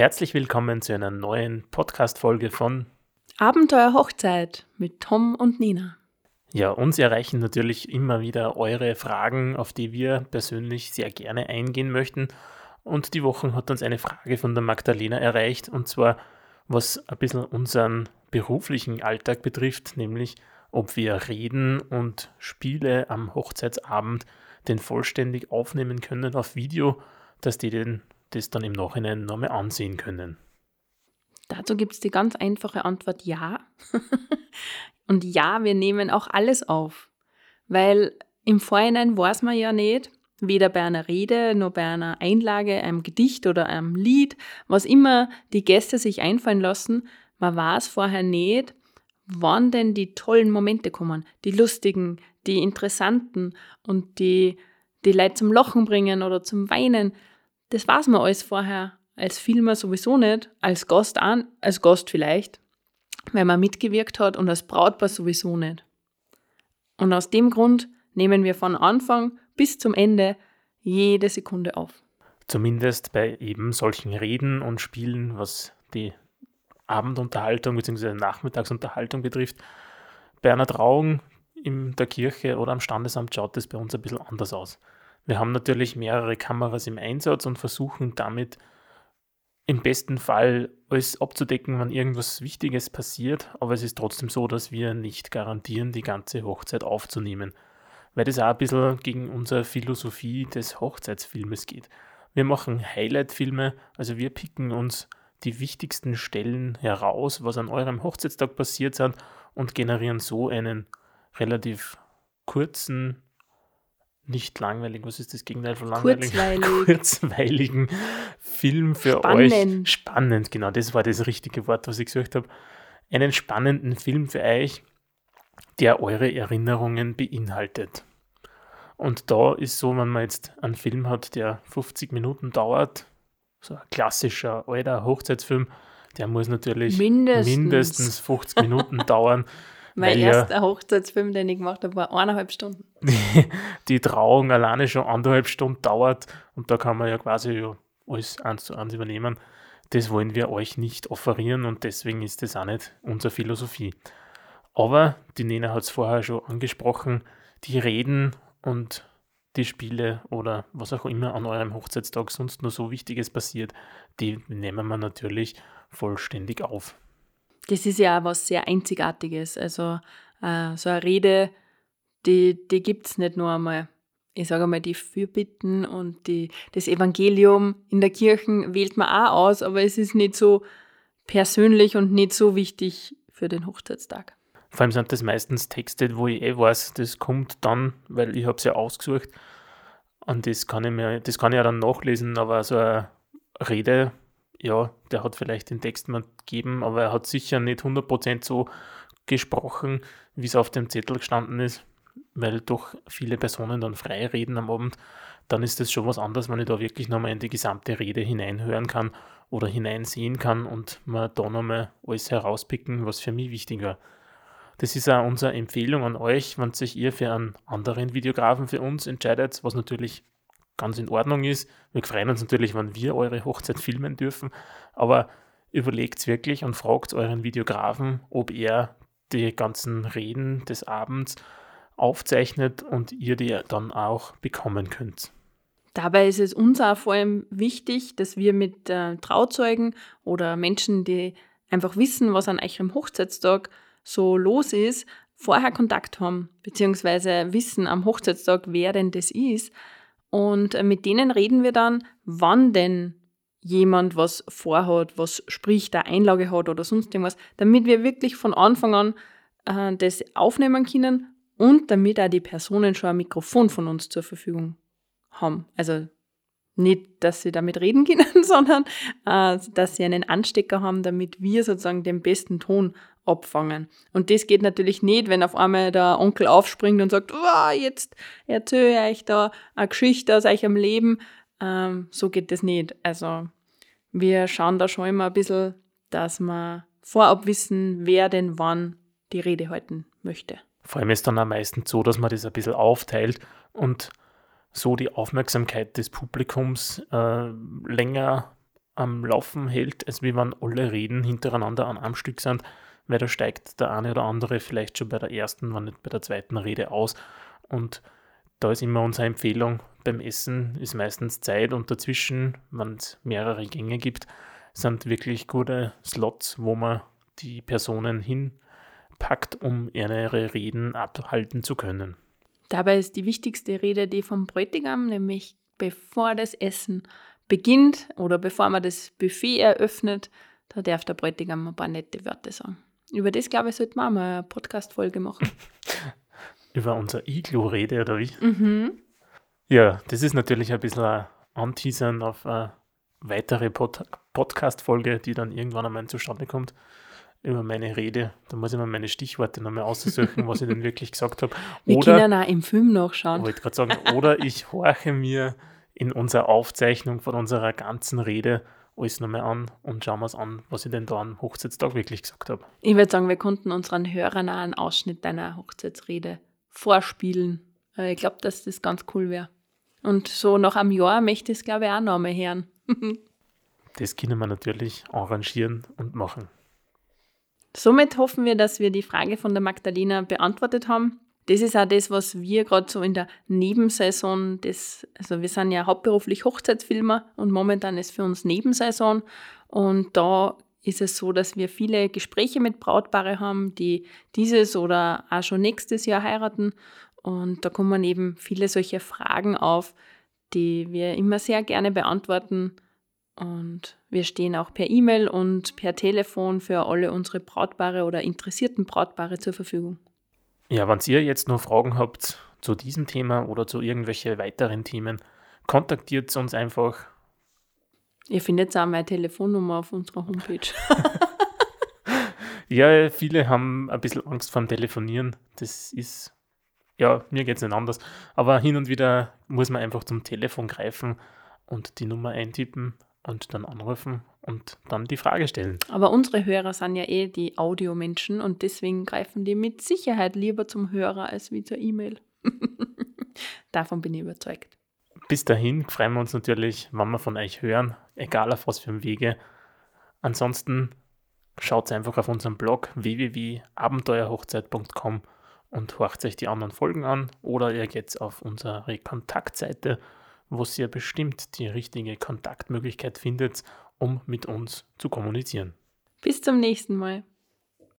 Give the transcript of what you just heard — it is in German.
Herzlich willkommen zu einer neuen Podcast-Folge von Abenteuer Hochzeit mit Tom und Nina. Ja, uns erreichen natürlich immer wieder eure Fragen, auf die wir persönlich sehr gerne eingehen möchten. Und die Woche hat uns eine Frage von der Magdalena erreicht, und zwar, was ein bisschen unseren beruflichen Alltag betrifft, nämlich ob wir Reden und Spiele am Hochzeitsabend den vollständig aufnehmen können auf Video, dass die den, das dann im Nachhinein nochmal ansehen können. Dazu gibt es die ganz einfache Antwort ja. und ja, wir nehmen auch alles auf. Weil im Vorhinein weiß man ja nicht, weder bei einer Rede noch bei einer Einlage, einem Gedicht oder einem Lied, was immer die Gäste sich einfallen lassen, man weiß vorher nicht, wann denn die tollen Momente kommen, die lustigen, die interessanten und die die Leute zum Lachen bringen oder zum Weinen. Das weiß man alles vorher als Filmer sowieso nicht, als Gast an, als Gast vielleicht, weil man mitgewirkt hat und als Brautpaar sowieso nicht. Und aus dem Grund nehmen wir von Anfang bis zum Ende jede Sekunde auf. Zumindest bei eben solchen Reden und Spielen, was die Abendunterhaltung bzw. Nachmittagsunterhaltung betrifft. Bei einer Trauung in der Kirche oder am Standesamt schaut das bei uns ein bisschen anders aus. Wir haben natürlich mehrere Kameras im Einsatz und versuchen damit im besten Fall alles abzudecken, wenn irgendwas Wichtiges passiert, aber es ist trotzdem so, dass wir nicht garantieren, die ganze Hochzeit aufzunehmen, weil das auch ein bisschen gegen unsere Philosophie des Hochzeitsfilmes geht. Wir machen Highlight-Filme, also wir picken uns die wichtigsten Stellen heraus, was an eurem Hochzeitstag passiert sind und generieren so einen relativ kurzen, nicht langweilig, was ist das Gegenteil von langweilig? Kurzweilig. Kurzweiligen Film für Spannend. euch. Spannend, genau, das war das richtige Wort, was ich gesagt habe. Einen spannenden Film für euch, der eure Erinnerungen beinhaltet. Und da ist so, wenn man jetzt einen Film hat, der 50 Minuten dauert, so ein klassischer alter Hochzeitsfilm, der muss natürlich Mindestens. mindestens 50 Minuten dauern. Mein weil ja- erster Hochzeitsfilm, den ich gemacht habe, war eineinhalb Stunden. die Trauung alleine schon anderthalb Stunden dauert und da kann man ja quasi ja alles eins zu eins übernehmen. Das wollen wir euch nicht offerieren und deswegen ist das auch nicht unsere Philosophie. Aber die Nena hat es vorher schon angesprochen, die Reden und die Spiele oder was auch immer an eurem Hochzeitstag sonst nur so Wichtiges passiert, die nehmen wir natürlich vollständig auf. Das ist ja auch was sehr Einzigartiges. Also äh, so eine Rede, die, die gibt es nicht nur einmal. Ich sage einmal, die Fürbitten und die, das Evangelium in der Kirche wählt man auch aus, aber es ist nicht so persönlich und nicht so wichtig für den Hochzeitstag. Vor allem sind das meistens Texte, wo ich eh weiß, das kommt dann, weil ich habe es ja ausgesucht. Und das kann ich mir, das kann ich ja dann nachlesen, aber so eine Rede, ja, der hat vielleicht den Text mal gegeben, aber er hat sicher nicht 100% so gesprochen, wie es auf dem Zettel gestanden ist, weil doch viele Personen dann frei reden am Abend. Dann ist das schon was anderes, wenn ich da wirklich nochmal in die gesamte Rede hineinhören kann oder hineinsehen kann und man da nochmal alles herauspicken, was für mich wichtig war. Das ist auch unsere Empfehlung an euch, wenn sich ihr für einen anderen Videografen für uns entscheidet, was natürlich ganz in Ordnung ist. Wir freuen uns natürlich, wenn wir eure Hochzeit filmen dürfen, aber überlegt wirklich und fragt euren Videografen, ob er die ganzen Reden des Abends aufzeichnet und ihr die dann auch bekommen könnt. Dabei ist es uns auch vor allem wichtig, dass wir mit äh, Trauzeugen oder Menschen, die einfach wissen, was an eurem Hochzeitstag so los ist, vorher Kontakt haben, beziehungsweise wissen am Hochzeitstag, wer denn das ist. Und äh, mit denen reden wir dann, wann denn jemand was vorhat, was spricht, eine Einlage hat oder sonst irgendwas, damit wir wirklich von Anfang an äh, das aufnehmen können und damit auch die Personen schon ein Mikrofon von uns zur Verfügung haben. Also nicht, dass sie damit reden können, sondern äh, dass sie einen Anstecker haben, damit wir sozusagen den besten Ton abfangen. Und das geht natürlich nicht, wenn auf einmal der Onkel aufspringt und sagt, wow, jetzt erzähle ich euch da eine Geschichte aus eurem Leben. Ähm, so geht das nicht. Also wir schauen da schon immer ein bisschen, dass wir vorab wissen, wer denn wann die Rede halten möchte. Vor allem ist dann am meisten so, dass man das ein bisschen aufteilt und so die Aufmerksamkeit des Publikums äh, länger am Laufen hält, als wie wenn alle Reden hintereinander an einem Stück sind, weil da steigt der eine oder andere vielleicht schon bei der ersten, wenn nicht bei der zweiten Rede aus. Und da ist immer unsere Empfehlung, beim Essen ist meistens Zeit und dazwischen, wenn es mehrere Gänge gibt, sind wirklich gute Slots, wo man die Personen hinpackt, um ihre Reden abhalten zu können. Dabei ist die wichtigste Rede die vom Bräutigam, nämlich bevor das Essen beginnt oder bevor man das Buffet eröffnet, da darf der Bräutigam ein paar nette Wörter sagen. Über das, glaube ich, sollten wir auch mal eine Podcast-Folge machen. Über unser Iglu-Rede, oder wie? Mhm. Ja, das ist natürlich ein bisschen ein Anteasern auf eine weitere Pod Podcast-Folge, die dann irgendwann einmal zustande kommt über meine Rede. Da muss ich mir meine Stichworte nochmal aussuchen, was ich denn wirklich gesagt habe. Wir oder, können auch im Film nachschauen. Wollte gerade sagen, oder ich horche mir in unserer Aufzeichnung von unserer ganzen Rede alles nochmal an und schauen wir es an, was ich denn da am Hochzeitstag wirklich gesagt habe. Ich würde sagen, wir konnten unseren Hörern auch einen Ausschnitt deiner Hochzeitsrede vorspielen. Ich glaube, dass das ganz cool wäre. Und so nach einem Jahr möchte ich es, glaube ich, auch nochmal hören. das können wir natürlich arrangieren und machen. Somit hoffen wir, dass wir die Frage von der Magdalena beantwortet haben. Das ist auch das, was wir gerade so in der Nebensaison, das, also wir sind ja hauptberuflich Hochzeitsfilmer und momentan ist für uns Nebensaison. Und da ist es so, dass wir viele Gespräche mit Brautpaare haben, die dieses oder auch schon nächstes Jahr heiraten. Und da kommen eben viele solche Fragen auf, die wir immer sehr gerne beantworten. Und wir stehen auch per E-Mail und per Telefon für alle unsere Brautpaare oder interessierten Brautpaare zur Verfügung. Ja, wenn ihr jetzt noch Fragen habt zu diesem Thema oder zu irgendwelchen weiteren Themen, kontaktiert uns einfach. Ihr findet auch meine Telefonnummer auf unserer Homepage. ja, viele haben ein bisschen Angst vorm Telefonieren. Das ist, ja, mir geht es nicht anders. Aber hin und wieder muss man einfach zum Telefon greifen und die Nummer eintippen und dann anrufen und dann die Frage stellen. Aber unsere Hörer sind ja eh die Audiomenschen und deswegen greifen die mit Sicherheit lieber zum Hörer als wie zur E-Mail. Davon bin ich überzeugt. Bis dahin freuen wir uns natürlich, wenn wir von euch hören, egal auf was für einem Wege. Ansonsten schaut einfach auf unserem Blog www.abenteuerhochzeit.com und horcht euch die anderen Folgen an oder ihr geht auf unsere Kontaktseite wo ihr bestimmt die richtige Kontaktmöglichkeit findet, um mit uns zu kommunizieren. Bis zum nächsten Mal.